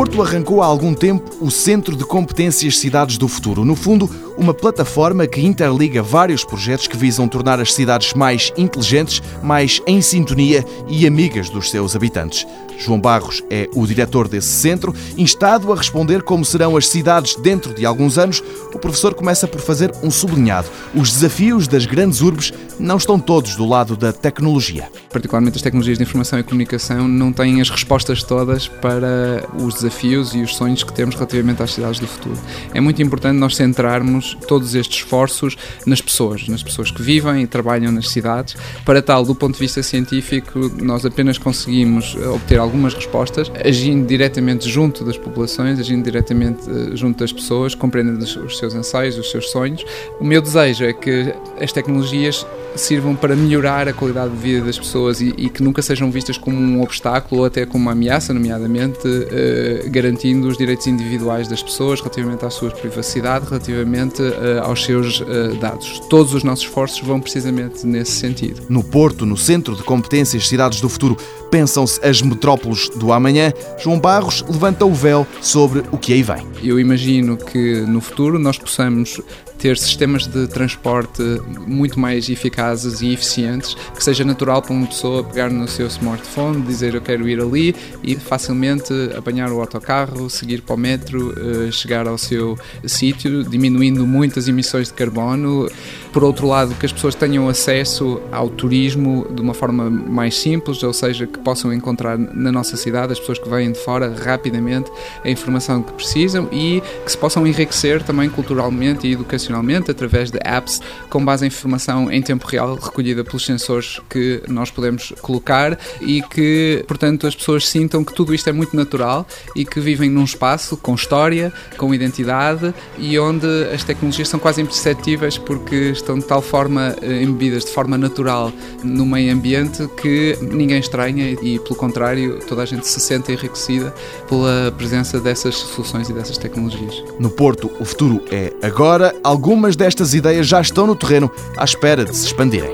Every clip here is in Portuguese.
Porto arrancou há algum tempo o Centro de Competências Cidades do Futuro. No fundo, uma plataforma que interliga vários projetos que visam tornar as cidades mais inteligentes, mais em sintonia e amigas dos seus habitantes. João Barros é o diretor desse centro. Instado a responder como serão as cidades dentro de alguns anos, o professor começa por fazer um sublinhado. Os desafios das grandes urbes não estão todos do lado da tecnologia. Particularmente as tecnologias de informação e comunicação não têm as respostas todas para os desafios e os sonhos que temos relativamente às cidades do futuro. É muito importante nós centrarmos todos estes esforços nas pessoas, nas pessoas que vivem e trabalham nas cidades. Para tal, do ponto de vista científico, nós apenas conseguimos obter algumas respostas agindo diretamente junto das populações, agindo diretamente eh, junto das pessoas, compreendendo os seus anseios, os seus sonhos. O meu desejo é que as tecnologias sirvam para melhorar a qualidade de vida das pessoas e, e, que nunca sejam vistas como um obstáculo ou até como uma ameaça, nomeadamente uh, garantindo os direitos individuais das pessoas relativamente à sua privacidade, relativamente uh, aos seus uh, dados. Todos os nossos esforços vão precisamente nesse sentido. No Porto, no Centro de Competências Cidades do Futuro, pensam-se as metrópoles do amanhã. João Barros levanta o véu sobre o que aí vem. Eu imagino que no futuro nós possamos ter sistemas de transporte muito mais eficazes e eficientes, que seja natural para uma pessoa pegar no seu smartphone, dizer eu quero ir ali e facilmente apanhar o autocarro, seguir para o metro, eh, chegar ao seu sítio, diminuindo muitas emissões de carbono. Por outro lado, que as pessoas tenham acesso ao turismo de uma forma mais simples, ou seja, que possam encontrar na nossa cidade, as pessoas que vêm de fora, rapidamente a informação que precisam e que se possam enriquecer também culturalmente e educacionalmente através de apps com base em informação em tempo real recolhida pelos sensores que nós podemos colocar e que, portanto, as pessoas sintam que tudo isto é muito natural e que vivem num espaço com história, com identidade e onde as tecnologias são quase imperceptíveis porque estão de tal forma eh, embebidas de forma natural no meio ambiente que ninguém estranha e, pelo contrário, toda a gente se sente enriquecida pela presença dessas soluções e dessas tecnologias. No Porto, o futuro é agora algumas destas ideias já estão no terreno à espera de se expandirem.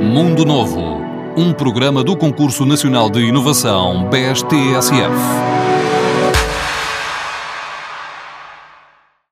Mundo Novo, um programa do Concurso Nacional de Inovação BSTSF.